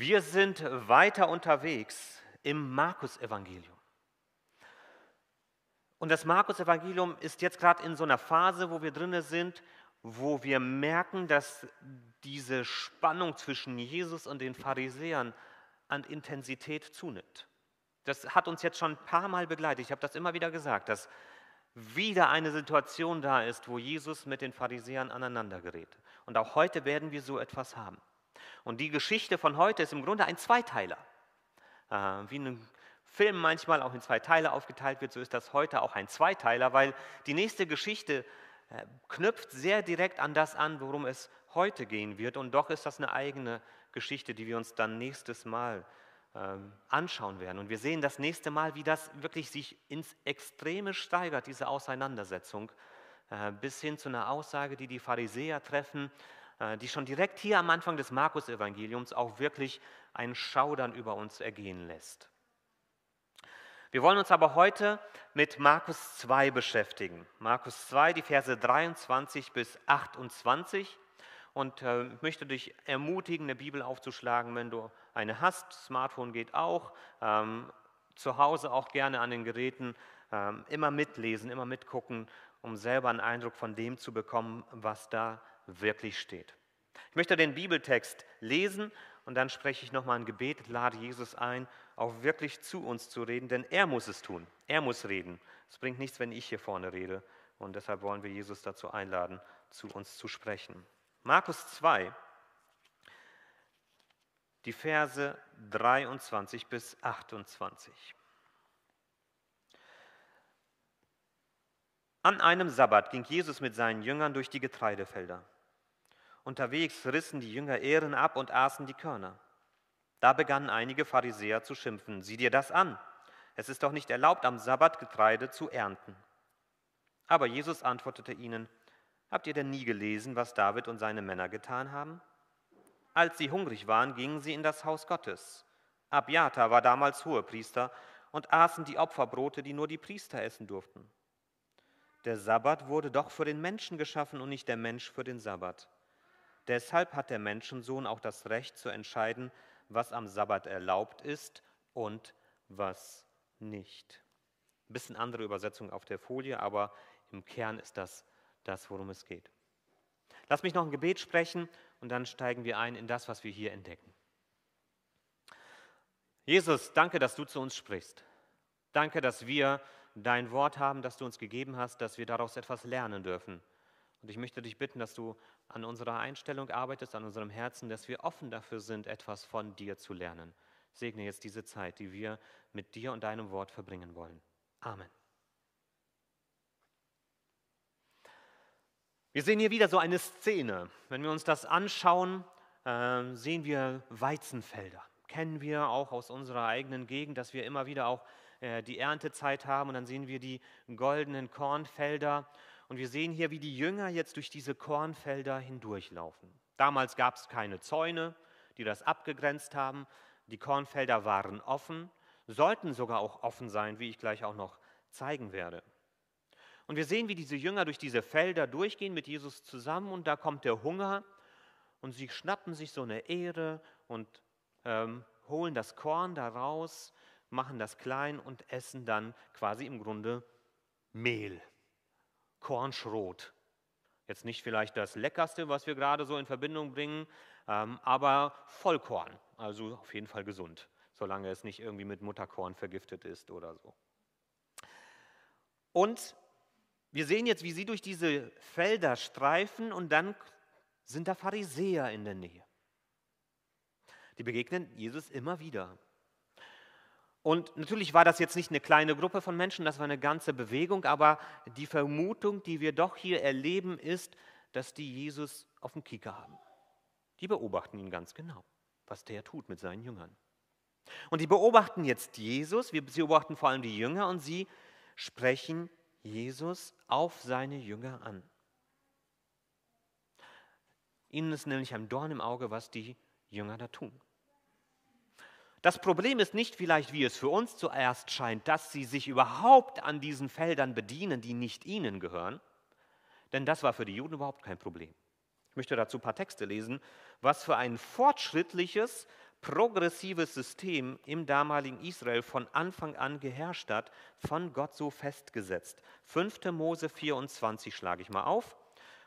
Wir sind weiter unterwegs im Markus-Evangelium. Und das Markus-Evangelium ist jetzt gerade in so einer Phase, wo wir drin sind, wo wir merken, dass diese Spannung zwischen Jesus und den Pharisäern an Intensität zunimmt. Das hat uns jetzt schon ein paar Mal begleitet. Ich habe das immer wieder gesagt, dass wieder eine Situation da ist, wo Jesus mit den Pharisäern aneinander gerät. Und auch heute werden wir so etwas haben. Und die Geschichte von heute ist im Grunde ein Zweiteiler. Äh, wie ein Film manchmal auch in zwei Teile aufgeteilt wird, so ist das heute auch ein Zweiteiler, weil die nächste Geschichte äh, knüpft sehr direkt an das an, worum es heute gehen wird. Und doch ist das eine eigene Geschichte, die wir uns dann nächstes Mal ähm, anschauen werden. Und wir sehen das nächste Mal, wie das wirklich sich ins Extreme steigert, diese Auseinandersetzung, äh, bis hin zu einer Aussage, die die Pharisäer treffen, die schon direkt hier am Anfang des Markus-Evangeliums auch wirklich ein Schaudern über uns ergehen lässt. Wir wollen uns aber heute mit Markus 2 beschäftigen. Markus 2, die Verse 23 bis 28. Und äh, ich möchte dich ermutigen, eine Bibel aufzuschlagen, wenn du eine hast. Smartphone geht auch. Ähm, zu Hause auch gerne an den Geräten. Ähm, immer mitlesen, immer mitgucken, um selber einen Eindruck von dem zu bekommen, was da wirklich steht. Ich möchte den Bibeltext lesen und dann spreche ich nochmal ein Gebet, lade Jesus ein, auch wirklich zu uns zu reden, denn er muss es tun. Er muss reden. Es bringt nichts, wenn ich hier vorne rede. Und deshalb wollen wir Jesus dazu einladen, zu uns zu sprechen. Markus 2, die Verse 23 bis 28. An einem Sabbat ging Jesus mit seinen Jüngern durch die Getreidefelder. Unterwegs rissen die Jünger Ehren ab und aßen die Körner. Da begannen einige Pharisäer zu schimpfen. Sieh dir das an. Es ist doch nicht erlaubt, am Sabbat Getreide zu ernten. Aber Jesus antwortete ihnen, Habt ihr denn nie gelesen, was David und seine Männer getan haben? Als sie hungrig waren, gingen sie in das Haus Gottes. Abiata war damals Hohepriester und aßen die Opferbrote, die nur die Priester essen durften. Der Sabbat wurde doch für den Menschen geschaffen und nicht der Mensch für den Sabbat. Deshalb hat der Menschensohn auch das Recht zu entscheiden, was am Sabbat erlaubt ist und was nicht. Ein bisschen andere Übersetzung auf der Folie, aber im Kern ist das das, worum es geht. Lass mich noch ein Gebet sprechen und dann steigen wir ein in das, was wir hier entdecken. Jesus, danke, dass du zu uns sprichst. Danke, dass wir dein Wort haben, das du uns gegeben hast, dass wir daraus etwas lernen dürfen. Und ich möchte dich bitten, dass du an unserer Einstellung arbeitest, an unserem Herzen, dass wir offen dafür sind, etwas von dir zu lernen. Segne jetzt diese Zeit, die wir mit dir und deinem Wort verbringen wollen. Amen. Wir sehen hier wieder so eine Szene. Wenn wir uns das anschauen, äh, sehen wir Weizenfelder. Kennen wir auch aus unserer eigenen Gegend, dass wir immer wieder auch äh, die Erntezeit haben und dann sehen wir die goldenen Kornfelder und wir sehen hier, wie die Jünger jetzt durch diese Kornfelder hindurchlaufen. Damals gab es keine Zäune, die das abgegrenzt haben. Die Kornfelder waren offen, sollten sogar auch offen sein, wie ich gleich auch noch zeigen werde. Und wir sehen, wie diese Jünger durch diese Felder durchgehen mit Jesus zusammen und da kommt der Hunger und sie schnappen sich so eine Ehre und ähm, holen das Korn da raus, machen das klein und essen dann quasi im Grunde Mehl. Kornschrot. Jetzt nicht vielleicht das Leckerste, was wir gerade so in Verbindung bringen, ähm, aber Vollkorn, also auf jeden Fall gesund, solange es nicht irgendwie mit Mutterkorn vergiftet ist oder so. Und wir sehen jetzt, wie sie durch diese Felder streifen und dann sind da Pharisäer in der Nähe. Die begegnen Jesus immer wieder. Und natürlich war das jetzt nicht eine kleine Gruppe von Menschen, das war eine ganze Bewegung, aber die Vermutung, die wir doch hier erleben, ist, dass die Jesus auf dem Kieker haben. Die beobachten ihn ganz genau, was der tut mit seinen Jüngern. Und die beobachten jetzt Jesus, wir beobachten vor allem die Jünger und sie sprechen Jesus auf seine Jünger an. Ihnen ist nämlich ein Dorn im Auge, was die Jünger da tun. Das Problem ist nicht vielleicht, wie es für uns zuerst scheint, dass sie sich überhaupt an diesen Feldern bedienen, die nicht ihnen gehören, denn das war für die Juden überhaupt kein Problem. Ich möchte dazu ein paar Texte lesen, was für ein fortschrittliches, progressives System im damaligen Israel von Anfang an geherrscht hat, von Gott so festgesetzt. 5. Mose 24 schlage ich mal auf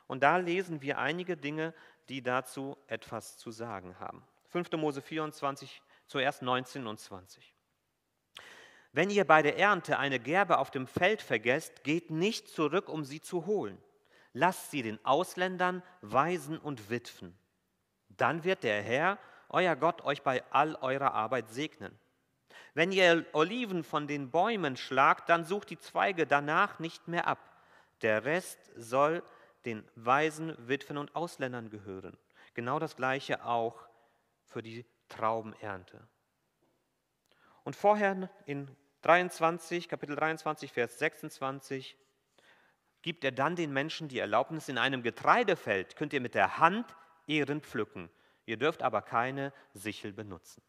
und da lesen wir einige Dinge, die dazu etwas zu sagen haben. 5. Mose 24, zuerst 19 und 20. Wenn ihr bei der Ernte eine Gerbe auf dem Feld vergesst, geht nicht zurück, um sie zu holen. Lasst sie den Ausländern, Waisen und Witwen. Dann wird der Herr euer Gott euch bei all eurer Arbeit segnen. Wenn ihr Oliven von den Bäumen schlagt, dann sucht die Zweige danach nicht mehr ab. Der Rest soll den Waisen, Witwen und Ausländern gehören. Genau das gleiche auch für die Traubenernte. Und vorher in 23, Kapitel 23, Vers 26 gibt er dann den Menschen die Erlaubnis, in einem Getreidefeld könnt ihr mit der Hand Ehren pflücken. Ihr dürft aber keine Sichel benutzen.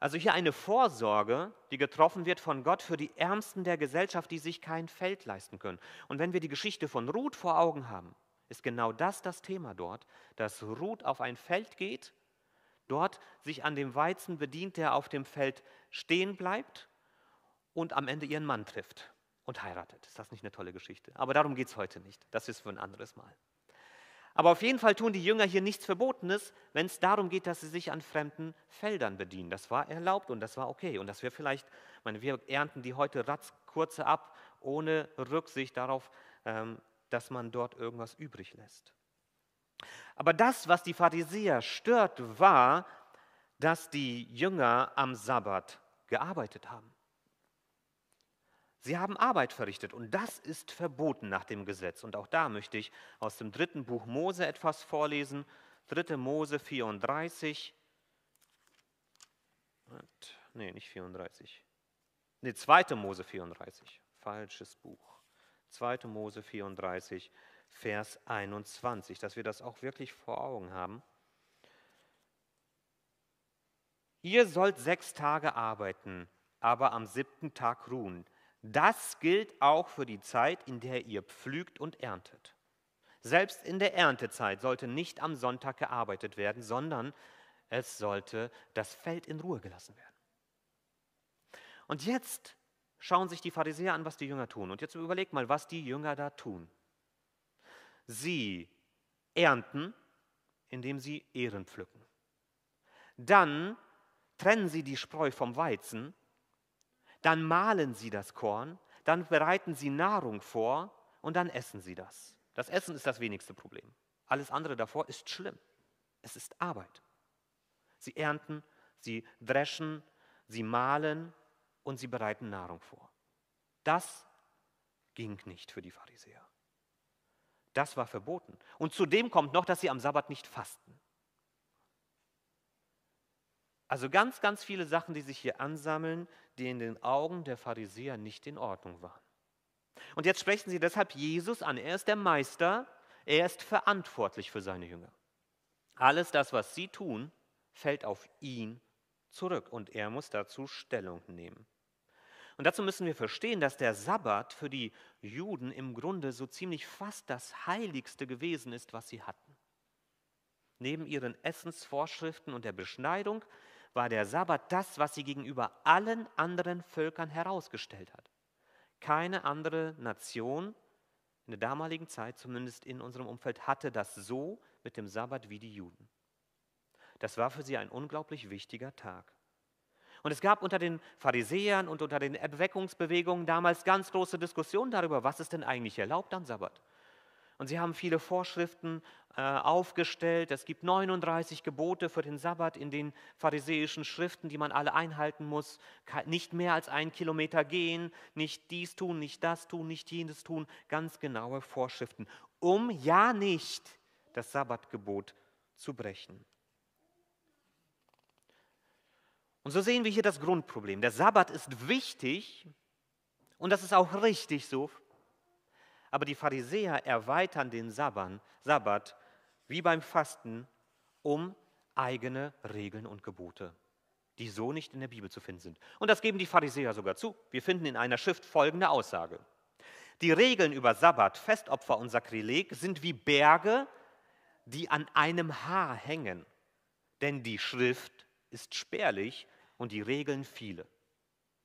Also hier eine Vorsorge, die getroffen wird von Gott für die Ärmsten der Gesellschaft, die sich kein Feld leisten können. Und wenn wir die Geschichte von Ruth vor Augen haben, ist genau das das Thema dort, dass Ruth auf ein Feld geht, dort sich an dem Weizen bedient, der auf dem Feld stehen bleibt und am Ende ihren Mann trifft und heiratet. Ist das nicht eine tolle Geschichte? Aber darum geht es heute nicht. Das ist für ein anderes Mal. Aber auf jeden Fall tun die Jünger hier nichts Verbotenes, wenn es darum geht, dass sie sich an fremden Feldern bedienen. Das war erlaubt und das war okay. Und dass wir vielleicht, meine, wir ernten die heute ratzkurze ab, ohne Rücksicht darauf, ähm, dass man dort irgendwas übrig lässt. Aber das, was die Pharisäer stört, war, dass die Jünger am Sabbat gearbeitet haben. Sie haben Arbeit verrichtet und das ist verboten nach dem Gesetz. Und auch da möchte ich aus dem dritten Buch Mose etwas vorlesen. 3. Mose 34. Nee, nicht 34. Nee, 2. Mose 34. Falsches Buch. 2. Mose 34, Vers 21, dass wir das auch wirklich vor Augen haben. Ihr sollt sechs Tage arbeiten, aber am siebten Tag ruhen. Das gilt auch für die Zeit, in der ihr pflügt und erntet. Selbst in der Erntezeit sollte nicht am Sonntag gearbeitet werden, sondern es sollte das Feld in Ruhe gelassen werden. Und jetzt schauen sich die Pharisäer an, was die Jünger tun. Und jetzt überlegt mal, was die Jünger da tun. Sie ernten, indem sie Ehren pflücken. Dann trennen sie die Spreu vom Weizen dann mahlen sie das Korn, dann bereiten sie Nahrung vor und dann essen sie das. Das Essen ist das wenigste Problem. Alles andere davor ist schlimm. Es ist Arbeit. Sie ernten, sie dreschen, sie mahlen und sie bereiten Nahrung vor. Das ging nicht für die Pharisäer. Das war verboten. Und zudem kommt noch, dass sie am Sabbat nicht fasten. Also ganz, ganz viele Sachen, die sich hier ansammeln, die in den Augen der Pharisäer nicht in Ordnung waren. Und jetzt sprechen sie deshalb Jesus an. Er ist der Meister, er ist verantwortlich für seine Jünger. Alles das, was sie tun, fällt auf ihn zurück und er muss dazu Stellung nehmen. Und dazu müssen wir verstehen, dass der Sabbat für die Juden im Grunde so ziemlich fast das Heiligste gewesen ist, was sie hatten. Neben ihren Essensvorschriften und der Beschneidung war der Sabbat das, was sie gegenüber allen anderen Völkern herausgestellt hat. Keine andere Nation in der damaligen Zeit, zumindest in unserem Umfeld, hatte das so mit dem Sabbat wie die Juden. Das war für sie ein unglaublich wichtiger Tag. Und es gab unter den Pharisäern und unter den Erweckungsbewegungen damals ganz große Diskussionen darüber, was ist denn eigentlich erlaubt am Sabbat. Und sie haben viele Vorschriften äh, aufgestellt. Es gibt 39 Gebote für den Sabbat in den pharisäischen Schriften, die man alle einhalten muss. Nicht mehr als einen Kilometer gehen, nicht dies tun, nicht das tun, nicht jenes tun. Ganz genaue Vorschriften, um ja nicht das Sabbatgebot zu brechen. Und so sehen wir hier das Grundproblem. Der Sabbat ist wichtig und das ist auch richtig so aber die Pharisäer erweitern den Sabbat wie beim Fasten um eigene Regeln und Gebote, die so nicht in der Bibel zu finden sind. Und das geben die Pharisäer sogar zu. Wir finden in einer Schrift folgende Aussage. Die Regeln über Sabbat, Festopfer und Sakrileg sind wie Berge, die an einem Haar hängen. denn die Schrift ist spärlich und die Regeln viele.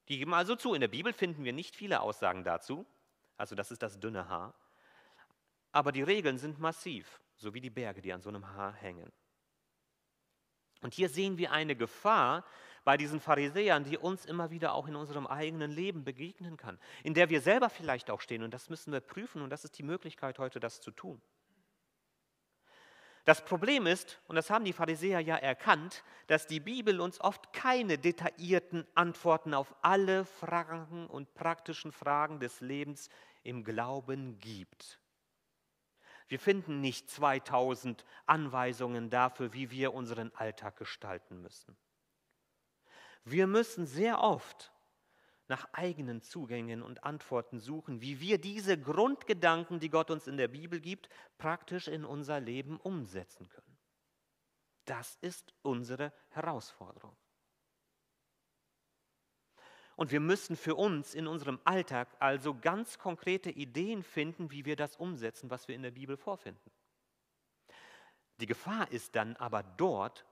Die geben also zu, in der Bibel finden wir nicht viele Aussagen dazu, also das ist das dünne Haar, aber die Regeln sind massiv, so wie die Berge, die an so einem Haar hängen. Und hier sehen wir eine Gefahr bei diesen Pharisäern, die uns immer wieder auch in unserem eigenen Leben begegnen kann, in der wir selber vielleicht auch stehen. Und das müssen wir prüfen und das ist die Möglichkeit heute, das zu tun. Das Problem ist, und das haben die Pharisäer ja erkannt, dass die Bibel uns oft keine detaillierten Antworten auf alle Fragen und praktischen Fragen des Lebens im Glauben gibt. Wir finden nicht 2000 Anweisungen dafür, wie wir unseren Alltag gestalten müssen. Wir müssen sehr oft nach eigenen Zugängen und Antworten suchen, wie wir diese Grundgedanken, die Gott uns in der Bibel gibt, praktisch in unser Leben umsetzen können. Das ist unsere Herausforderung. Und wir müssen für uns in unserem Alltag also ganz konkrete Ideen finden, wie wir das umsetzen, was wir in der Bibel vorfinden. Die Gefahr ist dann aber dort,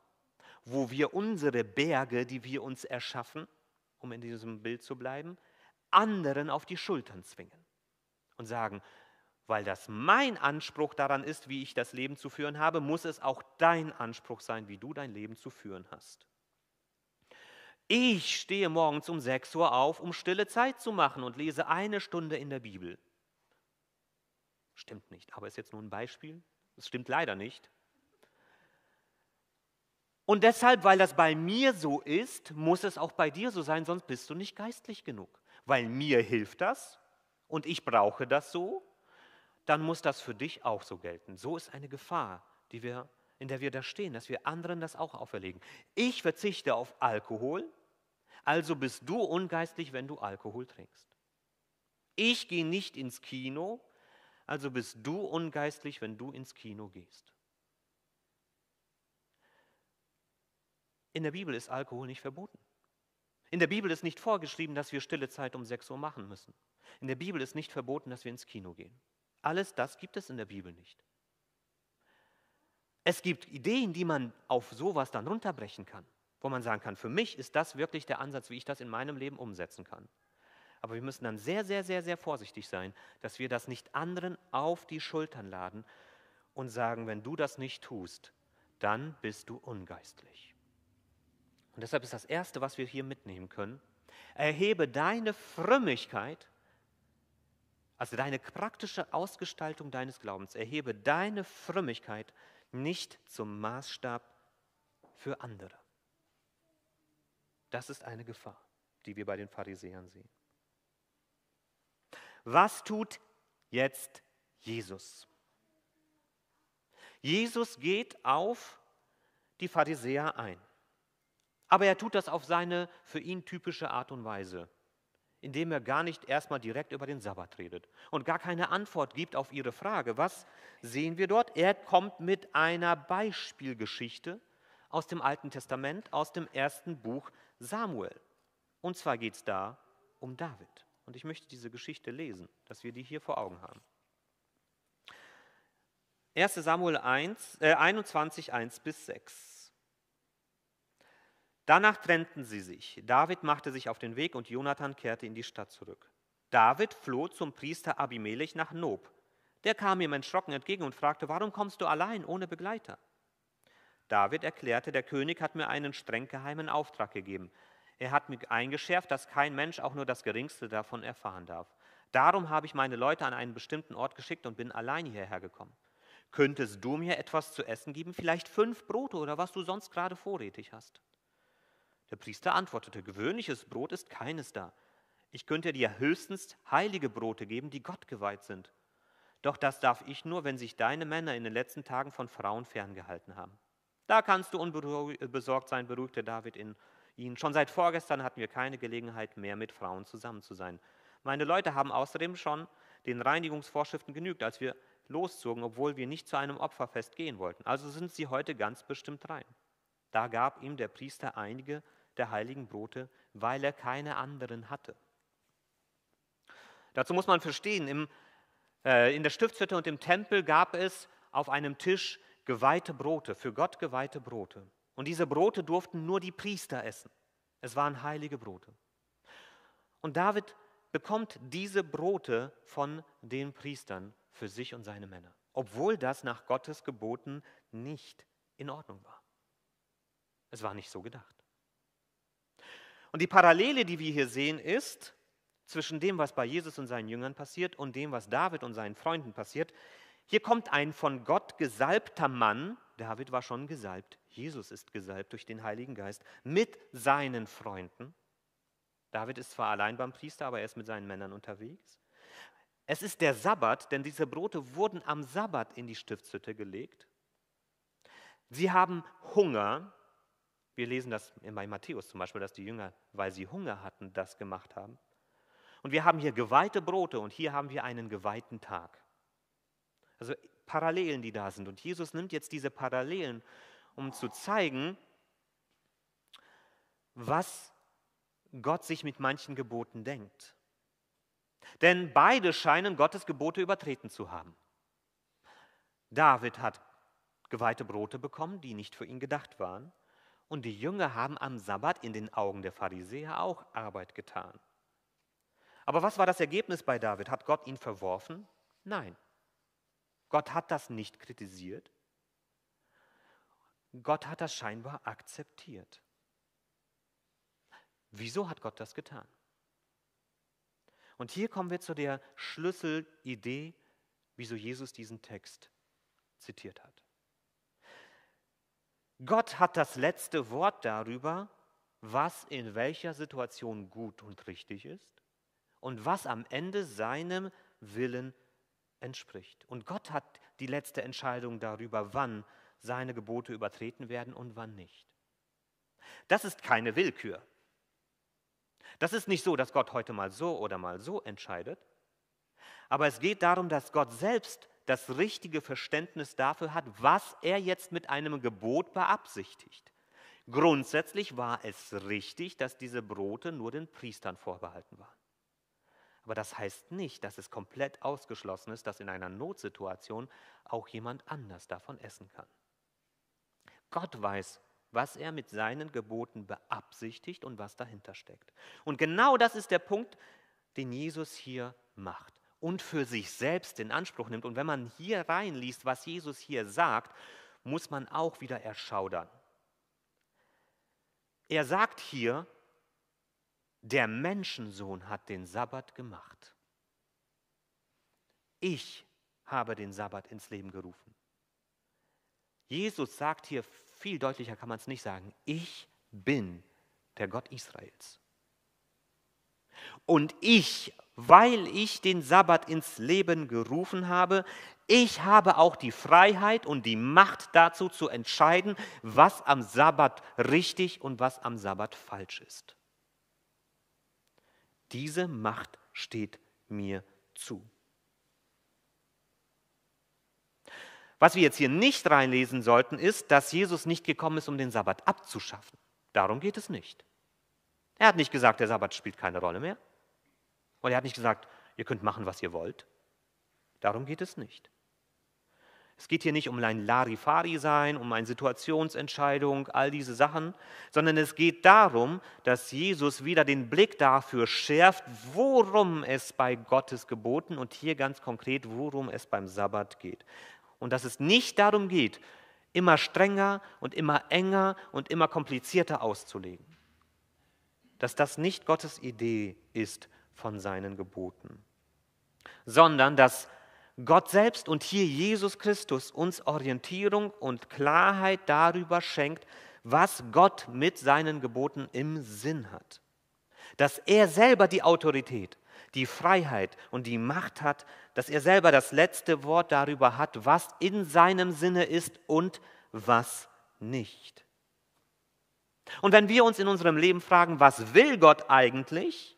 wo wir unsere Berge, die wir uns erschaffen, um in diesem Bild zu bleiben, anderen auf die Schultern zwingen und sagen, weil das mein Anspruch daran ist, wie ich das Leben zu führen habe, muss es auch dein Anspruch sein, wie du dein Leben zu führen hast. Ich stehe morgens um 6 Uhr auf, um stille Zeit zu machen und lese eine Stunde in der Bibel. Stimmt nicht, aber ist jetzt nur ein Beispiel. Es stimmt leider nicht. Und deshalb, weil das bei mir so ist, muss es auch bei dir so sein, sonst bist du nicht geistlich genug. Weil mir hilft das und ich brauche das so, dann muss das für dich auch so gelten. So ist eine Gefahr, die wir, in der wir da stehen, dass wir anderen das auch auferlegen. Ich verzichte auf Alkohol, also bist du ungeistlich, wenn du Alkohol trinkst. Ich gehe nicht ins Kino, also bist du ungeistlich, wenn du ins Kino gehst. In der Bibel ist Alkohol nicht verboten. In der Bibel ist nicht vorgeschrieben, dass wir stille Zeit um 6 Uhr machen müssen. In der Bibel ist nicht verboten, dass wir ins Kino gehen. Alles das gibt es in der Bibel nicht. Es gibt Ideen, die man auf sowas dann runterbrechen kann wo man sagen kann, für mich ist das wirklich der Ansatz, wie ich das in meinem Leben umsetzen kann. Aber wir müssen dann sehr, sehr, sehr, sehr vorsichtig sein, dass wir das nicht anderen auf die Schultern laden und sagen, wenn du das nicht tust, dann bist du ungeistlich. Und deshalb ist das Erste, was wir hier mitnehmen können, erhebe deine Frömmigkeit, also deine praktische Ausgestaltung deines Glaubens, erhebe deine Frömmigkeit nicht zum Maßstab für andere. Das ist eine Gefahr, die wir bei den Pharisäern sehen. Was tut jetzt Jesus? Jesus geht auf die Pharisäer ein. Aber er tut das auf seine für ihn typische Art und Weise, indem er gar nicht erstmal direkt über den Sabbat redet und gar keine Antwort gibt auf ihre Frage. Was sehen wir dort? Er kommt mit einer Beispielgeschichte aus dem Alten Testament, aus dem ersten Buch Samuel. Und zwar geht es da um David. Und ich möchte diese Geschichte lesen, dass wir die hier vor Augen haben. 1 Samuel 1, äh 21, 1 bis 6. Danach trennten sie sich. David machte sich auf den Weg und Jonathan kehrte in die Stadt zurück. David floh zum Priester Abimelech nach Nob. Der kam ihm erschrocken entgegen und fragte, warum kommst du allein ohne Begleiter? David erklärte, der König hat mir einen streng geheimen Auftrag gegeben. Er hat mich eingeschärft, dass kein Mensch auch nur das Geringste davon erfahren darf. Darum habe ich meine Leute an einen bestimmten Ort geschickt und bin allein hierher gekommen. Könntest du mir etwas zu essen geben, vielleicht fünf Brote oder was du sonst gerade vorrätig hast? Der Priester antwortete, gewöhnliches Brot ist keines da. Ich könnte dir höchstens heilige Brote geben, die Gott geweiht sind. Doch das darf ich nur, wenn sich deine Männer in den letzten Tagen von Frauen ferngehalten haben. Da kannst du unbesorgt sein, beruhigte David in ihn. Schon seit vorgestern hatten wir keine Gelegenheit mehr, mit Frauen zusammen zu sein. Meine Leute haben außerdem schon den Reinigungsvorschriften genügt, als wir loszogen, obwohl wir nicht zu einem Opferfest gehen wollten. Also sind sie heute ganz bestimmt rein. Da gab ihm der Priester einige der heiligen Brote, weil er keine anderen hatte. Dazu muss man verstehen, im, äh, in der Stiftshütte und im Tempel gab es auf einem Tisch geweihte Brote, für Gott geweihte Brote. Und diese Brote durften nur die Priester essen. Es waren heilige Brote. Und David bekommt diese Brote von den Priestern für sich und seine Männer, obwohl das nach Gottes Geboten nicht in Ordnung war. Es war nicht so gedacht. Und die Parallele, die wir hier sehen, ist zwischen dem, was bei Jesus und seinen Jüngern passiert und dem, was David und seinen Freunden passiert. Hier kommt ein von Gott gesalbter Mann, David war schon gesalbt, Jesus ist gesalbt durch den Heiligen Geist, mit seinen Freunden. David ist zwar allein beim Priester, aber er ist mit seinen Männern unterwegs. Es ist der Sabbat, denn diese Brote wurden am Sabbat in die Stiftshütte gelegt. Sie haben Hunger. Wir lesen das bei Matthäus zum Beispiel, dass die Jünger, weil sie Hunger hatten, das gemacht haben. Und wir haben hier geweihte Brote und hier haben wir einen geweihten Tag. Also Parallelen, die da sind. Und Jesus nimmt jetzt diese Parallelen, um zu zeigen, was Gott sich mit manchen Geboten denkt. Denn beide scheinen Gottes Gebote übertreten zu haben. David hat geweihte Brote bekommen, die nicht für ihn gedacht waren. Und die Jünger haben am Sabbat in den Augen der Pharisäer auch Arbeit getan. Aber was war das Ergebnis bei David? Hat Gott ihn verworfen? Nein. Gott hat das nicht kritisiert. Gott hat das scheinbar akzeptiert. Wieso hat Gott das getan? Und hier kommen wir zu der Schlüsselidee, wieso Jesus diesen Text zitiert hat. Gott hat das letzte Wort darüber, was in welcher Situation gut und richtig ist und was am Ende seinem Willen entspricht. Und Gott hat die letzte Entscheidung darüber, wann seine Gebote übertreten werden und wann nicht. Das ist keine Willkür. Das ist nicht so, dass Gott heute mal so oder mal so entscheidet, aber es geht darum, dass Gott selbst das richtige Verständnis dafür hat, was er jetzt mit einem Gebot beabsichtigt. Grundsätzlich war es richtig, dass diese Brote nur den Priestern vorbehalten waren. Aber das heißt nicht, dass es komplett ausgeschlossen ist, dass in einer Notsituation auch jemand anders davon essen kann. Gott weiß, was er mit seinen Geboten beabsichtigt und was dahinter steckt. Und genau das ist der Punkt, den Jesus hier macht und für sich selbst in Anspruch nimmt. Und wenn man hier reinliest, was Jesus hier sagt, muss man auch wieder erschaudern. Er sagt hier, der Menschensohn hat den Sabbat gemacht. Ich habe den Sabbat ins Leben gerufen. Jesus sagt hier, viel deutlicher kann man es nicht sagen, ich bin der Gott Israels. Und ich, weil ich den Sabbat ins Leben gerufen habe, ich habe auch die Freiheit und die Macht dazu zu entscheiden, was am Sabbat richtig und was am Sabbat falsch ist. Diese Macht steht mir zu. Was wir jetzt hier nicht reinlesen sollten, ist, dass Jesus nicht gekommen ist, um den Sabbat abzuschaffen. Darum geht es nicht. Er hat nicht gesagt, der Sabbat spielt keine Rolle mehr. Und er hat nicht gesagt, ihr könnt machen, was ihr wollt. Darum geht es nicht. Es geht hier nicht um ein Larifari-Sein, um eine Situationsentscheidung, all diese Sachen, sondern es geht darum, dass Jesus wieder den Blick dafür schärft, worum es bei Gottes Geboten und hier ganz konkret, worum es beim Sabbat geht. Und dass es nicht darum geht, immer strenger und immer enger und immer komplizierter auszulegen. Dass das nicht Gottes Idee ist von seinen Geboten, sondern dass Gott selbst und hier Jesus Christus uns Orientierung und Klarheit darüber schenkt, was Gott mit seinen Geboten im Sinn hat. Dass er selber die Autorität, die Freiheit und die Macht hat, dass er selber das letzte Wort darüber hat, was in seinem Sinne ist und was nicht. Und wenn wir uns in unserem Leben fragen, was will Gott eigentlich,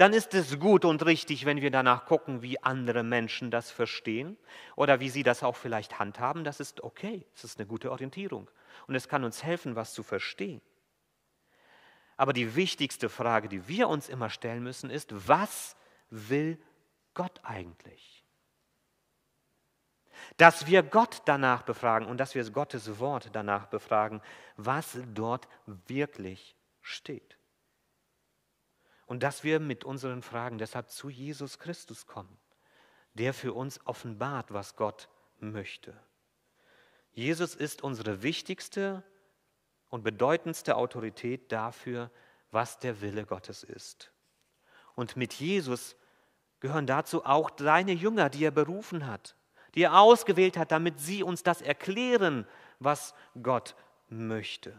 dann ist es gut und richtig, wenn wir danach gucken, wie andere Menschen das verstehen oder wie sie das auch vielleicht handhaben. Das ist okay, es ist eine gute Orientierung und es kann uns helfen, was zu verstehen. Aber die wichtigste Frage, die wir uns immer stellen müssen, ist, was will Gott eigentlich? dass wir Gott danach befragen und dass wir Gottes Wort danach befragen, was dort wirklich steht. Und dass wir mit unseren Fragen deshalb zu Jesus Christus kommen, der für uns offenbart, was Gott möchte. Jesus ist unsere wichtigste und bedeutendste Autorität dafür, was der Wille Gottes ist. Und mit Jesus gehören dazu auch deine Jünger, die er berufen hat, die er ausgewählt hat, damit sie uns das erklären, was Gott möchte.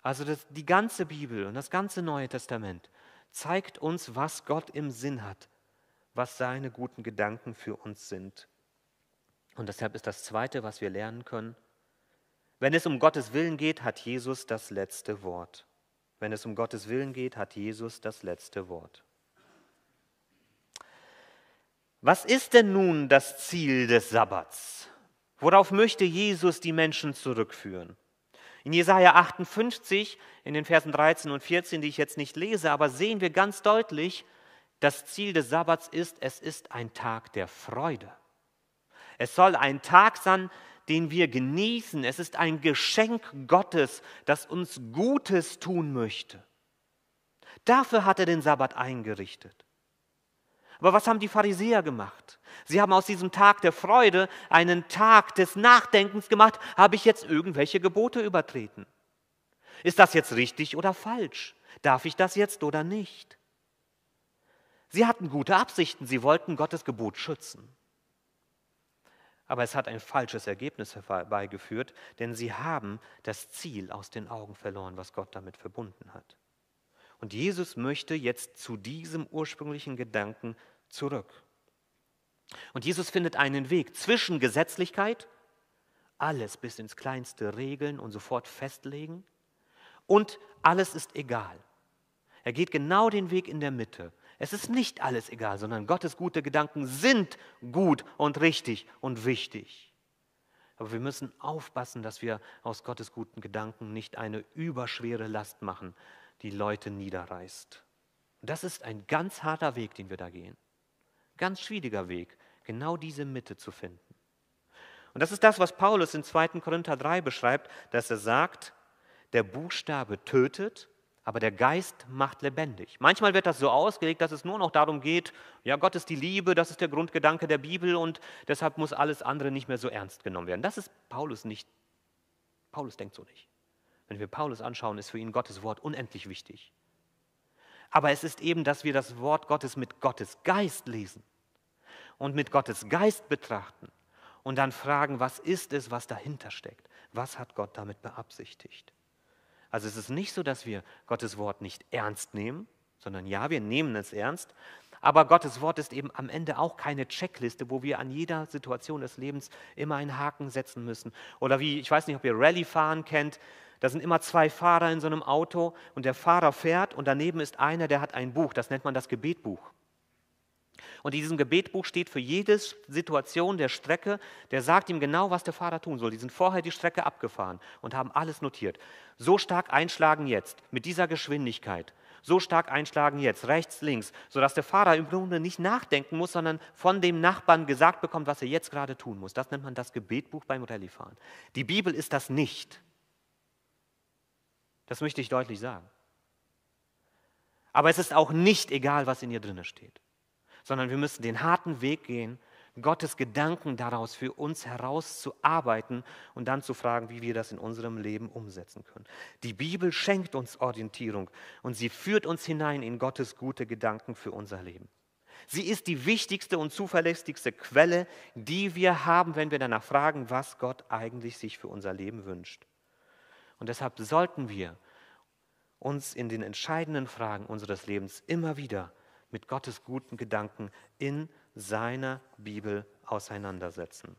Also das, die ganze Bibel und das ganze Neue Testament zeigt uns, was Gott im Sinn hat, was seine guten Gedanken für uns sind. Und deshalb ist das Zweite, was wir lernen können, wenn es um Gottes Willen geht, hat Jesus das letzte Wort. Wenn es um Gottes Willen geht, hat Jesus das letzte Wort. Was ist denn nun das Ziel des Sabbats? Worauf möchte Jesus die Menschen zurückführen? In Jesaja 58, in den Versen 13 und 14, die ich jetzt nicht lese, aber sehen wir ganz deutlich, das Ziel des Sabbats ist, es ist ein Tag der Freude. Es soll ein Tag sein, den wir genießen. Es ist ein Geschenk Gottes, das uns Gutes tun möchte. Dafür hat er den Sabbat eingerichtet. Aber was haben die Pharisäer gemacht? Sie haben aus diesem Tag der Freude einen Tag des Nachdenkens gemacht. Habe ich jetzt irgendwelche Gebote übertreten? Ist das jetzt richtig oder falsch? Darf ich das jetzt oder nicht? Sie hatten gute Absichten, sie wollten Gottes Gebot schützen. Aber es hat ein falsches Ergebnis herbeigeführt, denn sie haben das Ziel aus den Augen verloren, was Gott damit verbunden hat. Und Jesus möchte jetzt zu diesem ursprünglichen Gedanken zurück. Und Jesus findet einen Weg zwischen Gesetzlichkeit, alles bis ins kleinste regeln und sofort festlegen, und alles ist egal. Er geht genau den Weg in der Mitte es ist nicht alles egal, sondern Gottes gute Gedanken sind gut und richtig und wichtig. Aber wir müssen aufpassen, dass wir aus Gottes guten Gedanken nicht eine überschwere Last machen, die Leute niederreißt. Das ist ein ganz harter Weg, den wir da gehen. Ganz schwieriger Weg, genau diese Mitte zu finden. Und das ist das, was Paulus in 2. Korinther 3 beschreibt, dass er sagt, der Buchstabe tötet, aber der Geist macht lebendig. Manchmal wird das so ausgelegt, dass es nur noch darum geht, ja, Gott ist die Liebe, das ist der Grundgedanke der Bibel und deshalb muss alles andere nicht mehr so ernst genommen werden. Das ist Paulus nicht. Paulus denkt so nicht. Wenn wir Paulus anschauen, ist für ihn Gottes Wort unendlich wichtig. Aber es ist eben, dass wir das Wort Gottes mit Gottes Geist lesen und mit Gottes Geist betrachten und dann fragen, was ist es, was dahinter steckt? Was hat Gott damit beabsichtigt? Also es ist nicht so, dass wir Gottes Wort nicht ernst nehmen, sondern ja, wir nehmen es ernst. Aber Gottes Wort ist eben am Ende auch keine Checkliste, wo wir an jeder Situation des Lebens immer einen Haken setzen müssen. Oder wie, ich weiß nicht, ob ihr Rallye-Fahren kennt, da sind immer zwei Fahrer in so einem Auto und der Fahrer fährt und daneben ist einer, der hat ein Buch, das nennt man das Gebetbuch. Und in diesem Gebetbuch steht für jede Situation der Strecke, der sagt ihm genau, was der Fahrer tun soll. Die sind vorher die Strecke abgefahren und haben alles notiert. So stark einschlagen jetzt, mit dieser Geschwindigkeit. So stark einschlagen jetzt, rechts, links, sodass der Fahrer im Grunde nicht nachdenken muss, sondern von dem Nachbarn gesagt bekommt, was er jetzt gerade tun muss. Das nennt man das Gebetbuch beim Rallyefahren. Die Bibel ist das nicht. Das möchte ich deutlich sagen. Aber es ist auch nicht egal, was in ihr drinne steht sondern wir müssen den harten Weg gehen, Gottes Gedanken daraus für uns herauszuarbeiten und dann zu fragen, wie wir das in unserem Leben umsetzen können. Die Bibel schenkt uns Orientierung und sie führt uns hinein in Gottes gute Gedanken für unser Leben. Sie ist die wichtigste und zuverlässigste Quelle, die wir haben, wenn wir danach fragen, was Gott eigentlich sich für unser Leben wünscht. Und deshalb sollten wir uns in den entscheidenden Fragen unseres Lebens immer wieder mit Gottes guten Gedanken in seiner Bibel auseinandersetzen.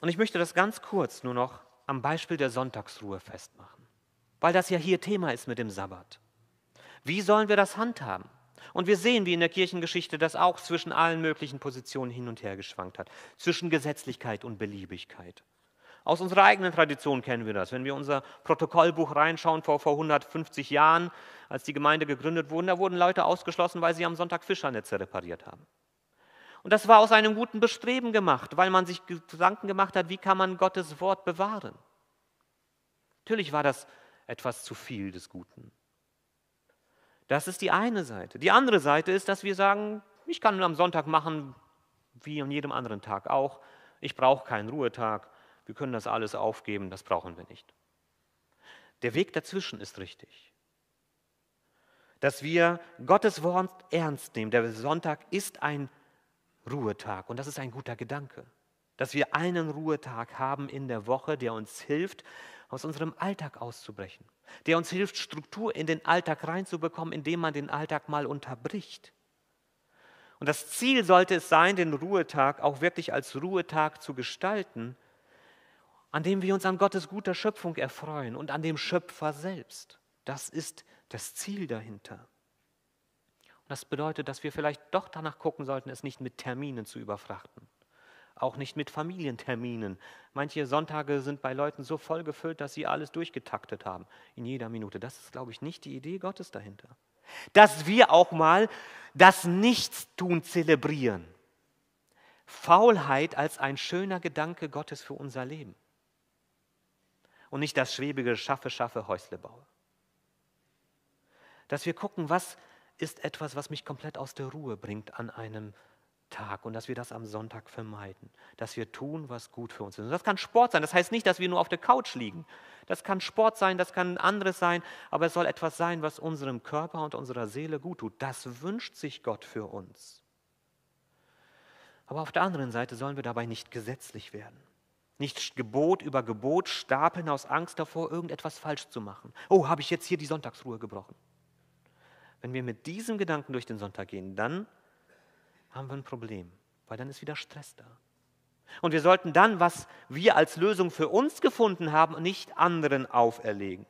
Und ich möchte das ganz kurz nur noch am Beispiel der Sonntagsruhe festmachen, weil das ja hier Thema ist mit dem Sabbat. Wie sollen wir das handhaben? Und wir sehen, wie in der Kirchengeschichte das auch zwischen allen möglichen Positionen hin und her geschwankt hat, zwischen Gesetzlichkeit und Beliebigkeit. Aus unserer eigenen Tradition kennen wir das. Wenn wir unser Protokollbuch reinschauen vor, vor 150 Jahren, als die Gemeinde gegründet wurde, da wurden Leute ausgeschlossen, weil sie am Sonntag Fischernetze repariert haben. Und das war aus einem guten Bestreben gemacht, weil man sich Gedanken gemacht hat, wie kann man Gottes Wort bewahren. Natürlich war das etwas zu viel des Guten. Das ist die eine Seite. Die andere Seite ist, dass wir sagen, ich kann am Sonntag machen, wie an jedem anderen Tag auch. Ich brauche keinen Ruhetag. Wir können das alles aufgeben, das brauchen wir nicht. Der Weg dazwischen ist richtig. Dass wir Gottes Wort ernst nehmen. Der Sonntag ist ein Ruhetag und das ist ein guter Gedanke. Dass wir einen Ruhetag haben in der Woche, der uns hilft, aus unserem Alltag auszubrechen. Der uns hilft, Struktur in den Alltag reinzubekommen, indem man den Alltag mal unterbricht. Und das Ziel sollte es sein, den Ruhetag auch wirklich als Ruhetag zu gestalten, an dem wir uns an Gottes guter Schöpfung erfreuen und an dem Schöpfer selbst. Das ist das Ziel dahinter. Und das bedeutet, dass wir vielleicht doch danach gucken sollten, es nicht mit Terminen zu überfrachten. Auch nicht mit Familienterminen. Manche Sonntage sind bei Leuten so voll gefüllt, dass sie alles durchgetaktet haben, in jeder Minute. Das ist, glaube ich, nicht die Idee Gottes dahinter. Dass wir auch mal das Nichtstun zelebrieren. Faulheit als ein schöner Gedanke Gottes für unser Leben und nicht das schwebige Schaffe, Schaffe, Häusle baue. Dass wir gucken, was ist etwas, was mich komplett aus der Ruhe bringt an einem Tag und dass wir das am Sonntag vermeiden, dass wir tun, was gut für uns ist. Und das kann Sport sein, das heißt nicht, dass wir nur auf der Couch liegen. Das kann Sport sein, das kann anderes sein, aber es soll etwas sein, was unserem Körper und unserer Seele gut tut. Das wünscht sich Gott für uns. Aber auf der anderen Seite sollen wir dabei nicht gesetzlich werden. Nicht Gebot über Gebot stapeln aus Angst davor, irgendetwas falsch zu machen. Oh, habe ich jetzt hier die Sonntagsruhe gebrochen? Wenn wir mit diesem Gedanken durch den Sonntag gehen, dann haben wir ein Problem, weil dann ist wieder Stress da. Und wir sollten dann, was wir als Lösung für uns gefunden haben, nicht anderen auferlegen.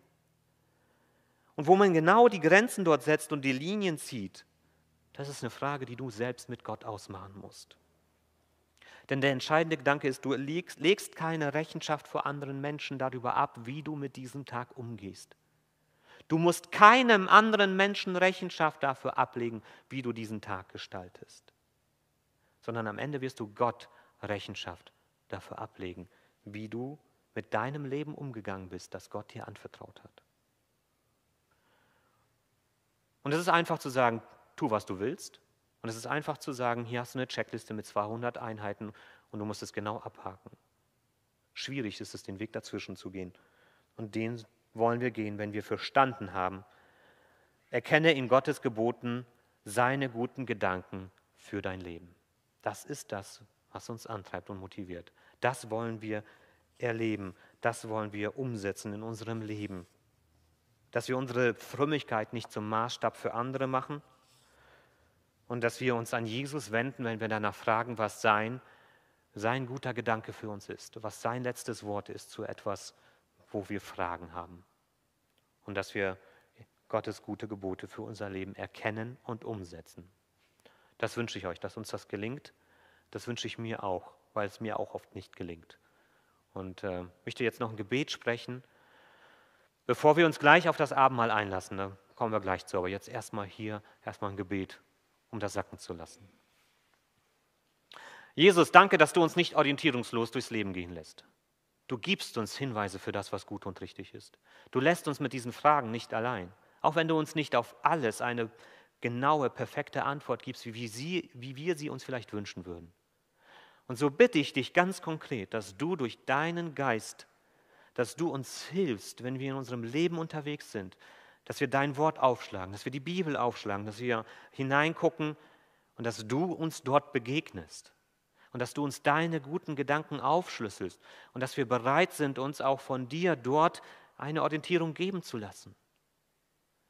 Und wo man genau die Grenzen dort setzt und die Linien zieht, das ist eine Frage, die du selbst mit Gott ausmachen musst. Denn der entscheidende Gedanke ist, du legst, legst keine Rechenschaft vor anderen Menschen darüber ab, wie du mit diesem Tag umgehst. Du musst keinem anderen Menschen Rechenschaft dafür ablegen, wie du diesen Tag gestaltest. Sondern am Ende wirst du Gott Rechenschaft dafür ablegen, wie du mit deinem Leben umgegangen bist, das Gott dir anvertraut hat. Und es ist einfach zu sagen, tu, was du willst, und es ist einfach zu sagen, hier hast du eine Checkliste mit 200 Einheiten und du musst es genau abhaken. Schwierig ist es, den Weg dazwischen zu gehen. Und den wollen wir gehen, wenn wir verstanden haben. Erkenne in Gottes Geboten seine guten Gedanken für dein Leben. Das ist das, was uns antreibt und motiviert. Das wollen wir erleben. Das wollen wir umsetzen in unserem Leben. Dass wir unsere Frömmigkeit nicht zum Maßstab für andere machen, und dass wir uns an Jesus wenden, wenn wir danach fragen, was sein, sein guter Gedanke für uns ist, was sein letztes Wort ist zu etwas, wo wir Fragen haben. Und dass wir Gottes gute Gebote für unser Leben erkennen und umsetzen. Das wünsche ich euch, dass uns das gelingt. Das wünsche ich mir auch, weil es mir auch oft nicht gelingt. Und äh, möchte jetzt noch ein Gebet sprechen, bevor wir uns gleich auf das Abendmahl einlassen. Da kommen wir gleich zu. Aber jetzt erstmal hier, erstmal ein Gebet um das sacken zu lassen. Jesus, danke, dass du uns nicht orientierungslos durchs Leben gehen lässt. Du gibst uns Hinweise für das, was gut und richtig ist. Du lässt uns mit diesen Fragen nicht allein. Auch wenn du uns nicht auf alles eine genaue, perfekte Antwort gibst, wie, sie, wie wir sie uns vielleicht wünschen würden. Und so bitte ich dich ganz konkret, dass du durch deinen Geist, dass du uns hilfst, wenn wir in unserem Leben unterwegs sind, dass wir dein Wort aufschlagen, dass wir die Bibel aufschlagen, dass wir hineingucken und dass du uns dort begegnest und dass du uns deine guten Gedanken aufschlüsselst und dass wir bereit sind, uns auch von dir dort eine Orientierung geben zu lassen.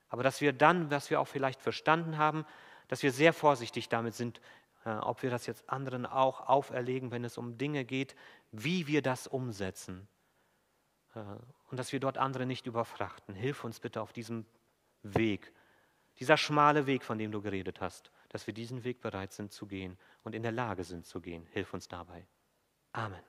Aber dass wir dann, was wir auch vielleicht verstanden haben, dass wir sehr vorsichtig damit sind, äh, ob wir das jetzt anderen auch auferlegen, wenn es um Dinge geht, wie wir das umsetzen. Und dass wir dort andere nicht überfrachten. Hilf uns bitte auf diesem Weg, dieser schmale Weg, von dem du geredet hast, dass wir diesen Weg bereit sind zu gehen und in der Lage sind zu gehen. Hilf uns dabei. Amen.